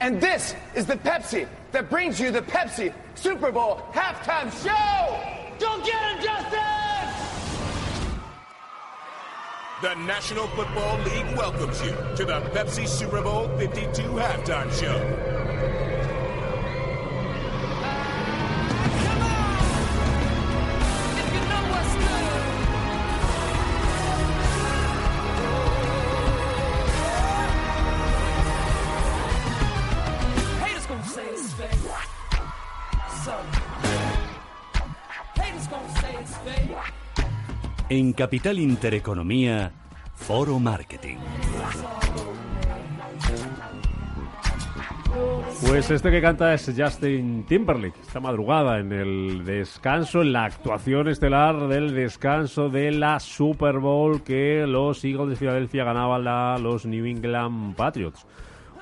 And this is the Pepsi that brings you the Pepsi Super Bowl halftime show. Go get him, Justin! The National Football League welcomes you to the Pepsi Super Bowl 52 halftime show. En Capital Intereconomía, Foro Marketing. Pues este que canta es Justin Timberlake, esta madrugada en el descanso, en la actuación estelar del descanso de la Super Bowl que los Eagles de Filadelfia ganaban a los New England Patriots.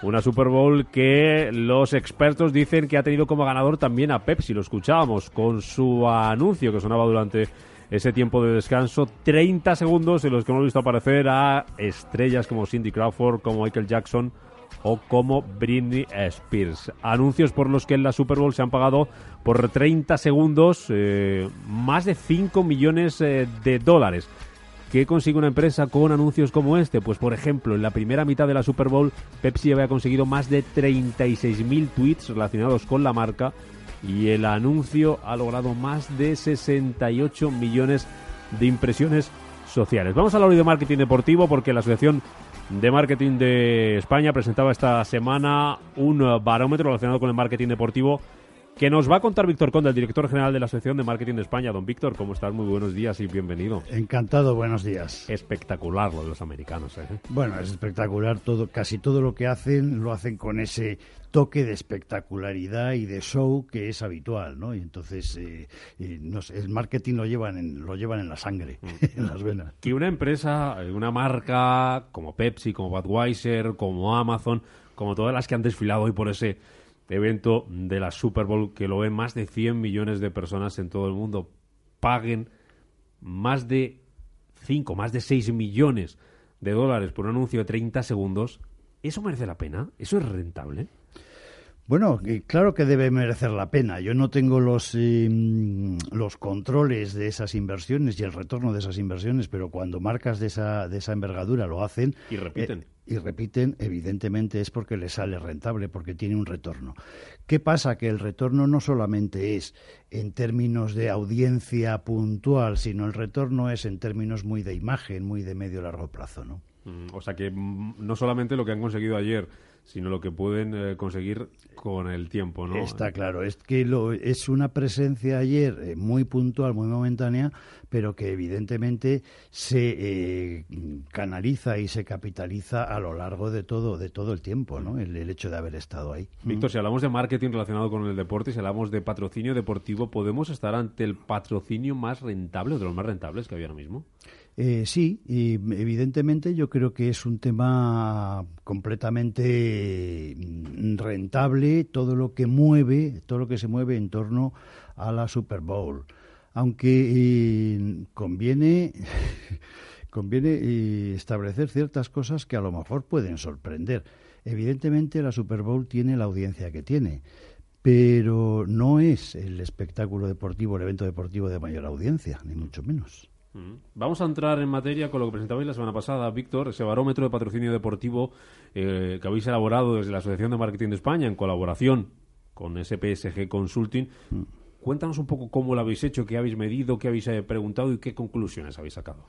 Una Super Bowl que los expertos dicen que ha tenido como ganador también a Pepsi, lo escuchábamos con su anuncio que sonaba durante ese tiempo de descanso, 30 segundos en los que hemos visto aparecer a estrellas como Cindy Crawford, como Michael Jackson o como Britney Spears. Anuncios por los que en la Super Bowl se han pagado por 30 segundos eh, más de 5 millones eh, de dólares. ¿Qué consigue una empresa con anuncios como este? Pues por ejemplo, en la primera mitad de la Super Bowl, Pepsi había conseguido más de 36.000 tweets relacionados con la marca y el anuncio ha logrado más de 68 millones de impresiones sociales. Vamos a hablar hoy de marketing deportivo porque la Asociación de Marketing de España presentaba esta semana un barómetro relacionado con el marketing deportivo que nos va a contar Víctor Conde, el director general de la Asociación de Marketing de España. Don Víctor, ¿cómo estás? Muy buenos días y bienvenido. Encantado, buenos días. Espectacular lo de los americanos. ¿eh? Bueno, es espectacular todo, casi todo lo que hacen lo hacen con ese toque de espectacularidad y de show que es habitual, ¿no? Y entonces, eh, eh, no sé, el marketing lo llevan en, lo llevan en la sangre, en las venas. Que una empresa, una marca como Pepsi, como Budweiser, como Amazon, como todas las que han desfilado hoy por ese evento de la Super Bowl que lo ven más de 100 millones de personas en todo el mundo, paguen más de 5, más de 6 millones de dólares por un anuncio de 30 segundos, ¿eso merece la pena? ¿Eso es rentable? Bueno, claro que debe merecer la pena. Yo no tengo los, eh, los controles de esas inversiones y el retorno de esas inversiones, pero cuando marcas de esa, de esa envergadura lo hacen. Y repiten. Eh, y repiten, evidentemente es porque les sale rentable, porque tiene un retorno. ¿Qué pasa? Que el retorno no solamente es en términos de audiencia puntual, sino el retorno es en términos muy de imagen, muy de medio largo plazo, ¿no? Mm, o sea que mm, no solamente lo que han conseguido ayer sino lo que pueden eh, conseguir con el tiempo, ¿no? Está claro, es que lo, es una presencia ayer eh, muy puntual, muy momentánea, pero que evidentemente se eh, canaliza y se capitaliza a lo largo de todo, de todo el tiempo, ¿no? El, el, hecho de haber estado ahí. Víctor, si hablamos de marketing relacionado con el deporte, si hablamos de patrocinio deportivo, ¿podemos estar ante el patrocinio más rentable o de los más rentables que había ahora mismo? Eh, sí, y evidentemente yo creo que es un tema completamente mm, rentable todo lo que mueve, todo lo que se mueve en torno a la Super Bowl. Aunque eh, conviene, conviene eh, establecer ciertas cosas que a lo mejor pueden sorprender. Evidentemente la Super Bowl tiene la audiencia que tiene, pero no es el espectáculo deportivo, el evento deportivo de mayor audiencia, ni mucho menos. Vamos a entrar en materia con lo que presentabais la semana pasada, Víctor, ese barómetro de patrocinio deportivo eh, que habéis elaborado desde la Asociación de Marketing de España en colaboración con SPSG Consulting. Mm. Cuéntanos un poco cómo lo habéis hecho, qué habéis medido, qué habéis eh, preguntado y qué conclusiones habéis sacado.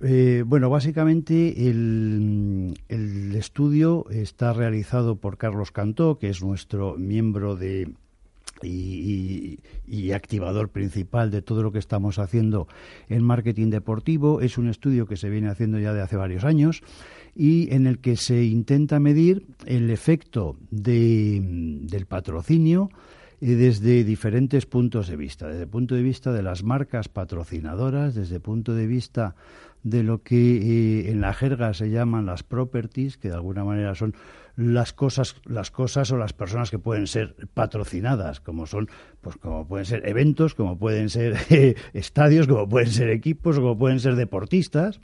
Eh, bueno, básicamente el, el, estudio está realizado por Carlos Cantó, que es nuestro miembro de y, activador principal de todo lo que estamos haciendo en marketing deportivo. Es un estudio que se viene haciendo ya de hace varios años y en el que se intenta medir el efecto del patrocinio eh, desde diferentes puntos de vista, desde el punto de vista de las marcas patrocinadoras, desde el punto de vista de lo que eh, en la jerga se llaman las properties, que de alguna manera son las cosas, las cosas o las personas que pueden ser patrocinadas, como son, pues como pueden ser eventos, como pueden ser eh, estadios, como pueden ser equipos, como pueden ser deportistas,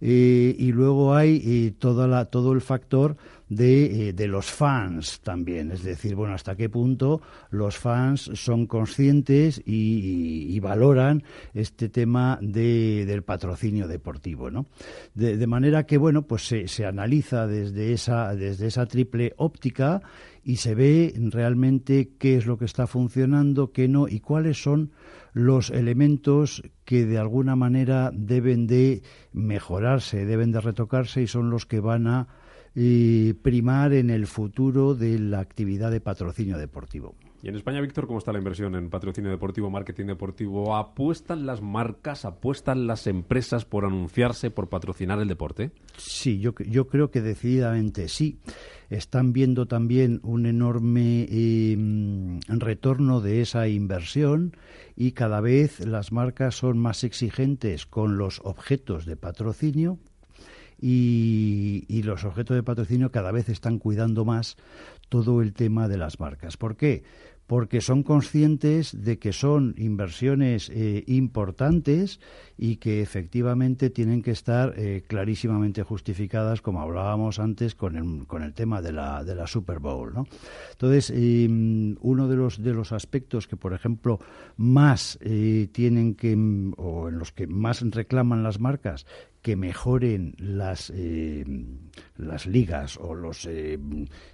y luego hay toda la, todo el factor eh, de, los fans también. Es decir, bueno, hasta qué punto los fans son conscientes y, valoran este tema de, del patrocinio deportivo, ¿no? De, manera que, bueno, pues se, se, analiza desde esa, desde esa triple óptica y se ve realmente qué es lo que está funcionando, qué no y cuáles son los elementos que de alguna manera deben de mejorarse, deben de retocarse y son los que van a y primar en el futuro de la actividad de patrocinio deportivo. Y en España, Víctor, ¿cómo está la inversión en patrocinio deportivo, marketing deportivo? ¿Apuestan las marcas, apuestan las empresas por anunciarse, por patrocinar el deporte? Sí, yo, yo creo que decididamente sí. Están viendo también un enorme em, retorno de esa inversión y cada vez las marcas son más exigentes con los objetos de patrocinio y, los objetos de patrocinio cada vez están cuidando más todo el tema de las marcas. ¿Por qué? Porque son conscientes de que son inversiones eh, importantes y que efectivamente tienen que estar eh, clarísimamente justificadas, como hablábamos antes con el, con el tema de la, de la Super Bowl. ¿no? Entonces, em, uno de los, de los aspectos que, por ejemplo, más eh, tienen que, o en los que más reclaman las marcas, que mejoren las, las ligas o los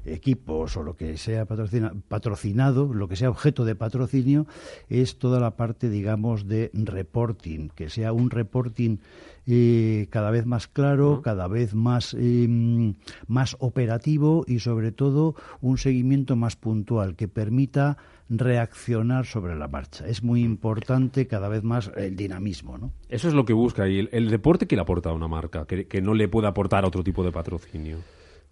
equipos o lo que sea patrocinado, lo que sea objeto de patrocinio, es toda la parte, digamos, de reporting, que sea un reporting eh, cada vez más claro, cada vez más, em, más operativo y sobre todo un seguimiento más puntual que permita reaccionar sobre la marcha. Es muy importante cada vez más el dinamismo. ¿no? Eso es lo que busca. ¿Y el, deporte que le aporta a una marca? Que, que no le puede aportar otro tipo de patrocinio.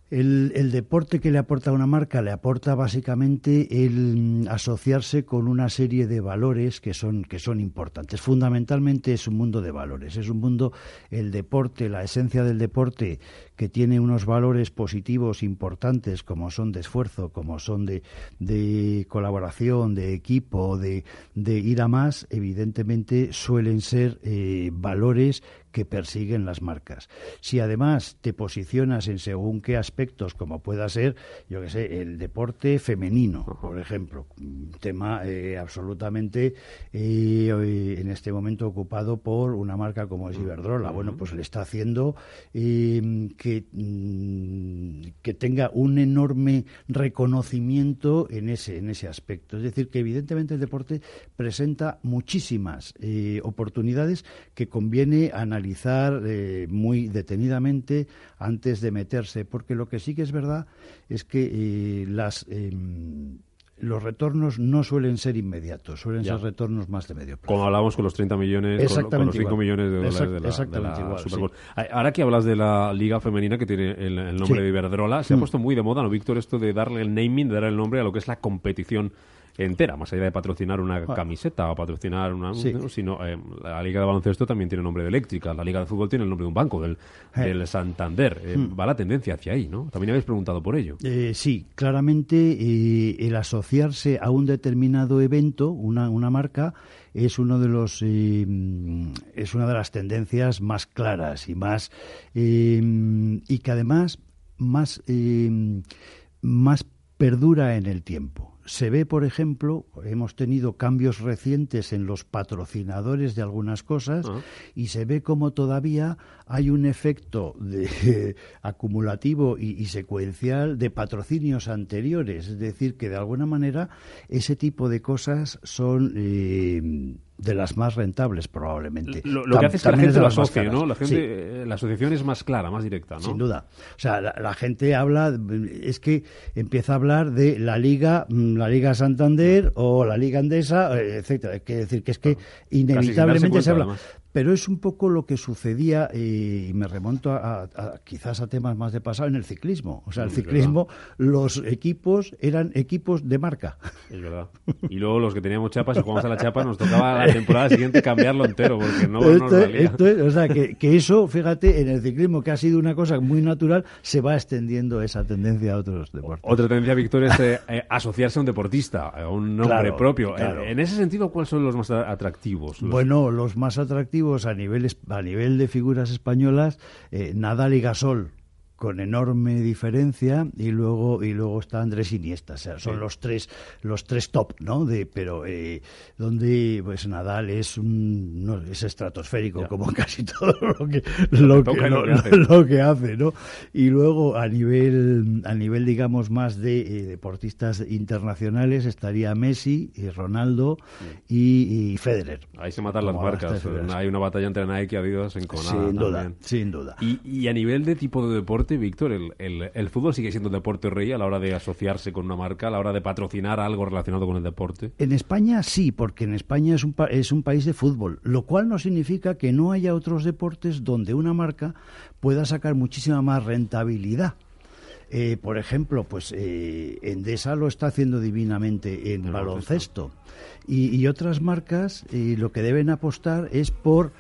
El, deporte que le aporta a una marca le aporta básicamente el mm, asociarse con una serie de valores que son, que son importantes. Fundamentalmente es un mundo de valores. Es un mundo, el deporte, la esencia del deporte, que tiene unos valores positivos importantes como son de esfuerzo, como son de, de colaboración, de equipo, de, de, ir a más, evidentemente suelen ser eh, valores que persiguen las marcas. Si además te posicionas en según qué aspectos, como pueda ser, yo que sé, el deporte femenino, por ejemplo, un tema eh, absolutamente eh, en este momento ocupado por una marca como es Iberdrola. Bueno, pues le está haciendo eh, que, mm, que tenga un enorme reconocimiento en ese, en ese aspecto. Es decir, que evidentemente el deporte presenta muchísimas oportunidades que conviene analizar eh, muy detenidamente antes de meterse, porque lo que sí que es verdad es que eh, las em, los retornos no suelen ser inmediatos, suelen ser retornos más de medio plazo. Como hablábamos con los 30 millones, con, los 5 millones de dólares de la, Super Bowl. Ahora que hablas de la Liga Femenina, que tiene el, nombre de Iberdrola, se ha mm. puesto muy de moda, ¿no, Víctor? Esto de darle el naming, de darle el nombre a lo que es la competición entera, más allá de patrocinar una camiseta o patrocinar una... Sino, eh, la Liga de Baloncesto también tiene nombre de eléctrica, la Liga de Fútbol tiene el nombre de un banco, del, eh. del Santander. Eh, hmm. Va la tendencia hacia ahí, ¿no? También habéis preguntado por ello. sí, claramente el asociarse a un determinado evento, una, una marca, es uno de los es una de las tendencias más claras y más y que además más más perdura en el tiempo se ve, por ejemplo, hemos tenido cambios recientes en los patrocinadores de algunas cosas ah. y se ve como todavía hay un efecto de, acumulativo y, secuencial de patrocinios anteriores. Es decir, que de alguna manera ese tipo de cosas son eh, de las más rentables probablemente. Lo, que hace es que la gente lo asocie, ¿no? La, gente, eh, la asociación es más clara, más directa, ¿no? Sin duda. O sea, la, gente habla, es que empieza a hablar de la Liga, mm, la Liga Santander o la Liga Andesa, eh, etcétera. Es decir, que es que inevitablemente se habla pero es un poco lo que sucedía, y me remonto a, quizás a temas más de pasado, en el ciclismo. O sea, el ciclismo, los equipos eran equipos de marca. Es verdad. Y luego los que teníamos chapas, y jugamos a la chapa, nos tocaba la temporada siguiente cambiarlo entero, porque no, nos valía. o sea, que, que, eso, fíjate, en el ciclismo, que ha sido una cosa muy natural, se va extendiendo esa tendencia a otros deportes. Otra tendencia, Víctor, es eh, eh, asociarse a un deportista, a un nombre propio. En, ese sentido, ¿cuáles son los más atractivos? Bueno, los más atractivos a nivel, a nivel de figuras españolas, eh, Nadal y Gasol con enorme diferencia y luego y luego está Andrés Iniesta. O sea son los tres los tres top no de pero eh, donde pues Nadal es un no, es estratosférico como casi todo lo que lo, que, hace. no y luego a nivel a nivel digamos más de eh, deportistas internacionales estaría Messi y Ronaldo y, Federer. Ahí se matan las marcas. Hay una batalla entre Nike y Adidas en Conada sin duda sin duda. Y, y a nivel de tipo de deporte Víctor, el, fútbol sigue siendo deporte rey a la hora de asociarse con una marca, a la hora de patrocinar algo relacionado con el deporte? En España sí, porque en España es un, es un país de fútbol, lo cual no significa que no haya otros deportes donde una marca pueda sacar muchísima más rentabilidad. Eh, por ejemplo, pues eh, Endesa lo está haciendo divinamente en baloncesto. Y, otras marcas eh, lo que deben apostar es por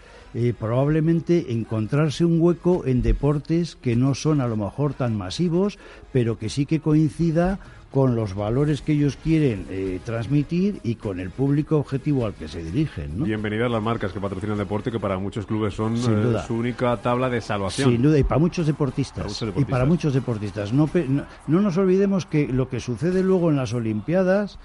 probablemente encontrarse un hueco en deportes que no son a lo mejor tan masivos, pero que sí que coincida con los valores que ellos quieren eh, transmitir y con el público objetivo al que se dirigen. Bienvenidas las marcas que patrocinan el deporte, que para muchos clubes son eh, su única tabla de salvación. Sin duda, y para muchos deportistas. Y para muchos deportistas. no, no nos olvidemos que lo que sucede luego en las Olimpiadas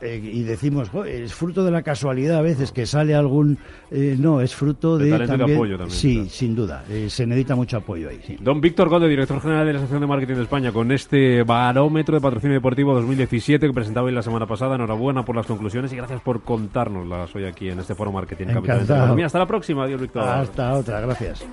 eh, y decimos, es fruto de la casualidad a veces que sale algún... Eh, no, es fruto de... también, apoyo también. Sí, sin duda. Eh, se necesita mucho apoyo ahí. Don Víctor Golde, director general de la Asociación de Marketing de España, con este barómetro de patrocinio deportivo 2017 que presentaba hoy la semana pasada. Enhorabuena por las conclusiones y gracias por contárnoslas hoy aquí en este foro Marketing Capital. Hasta la próxima, Dios Víctor. Hasta otra, gracias.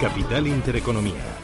Capital Intereconomía.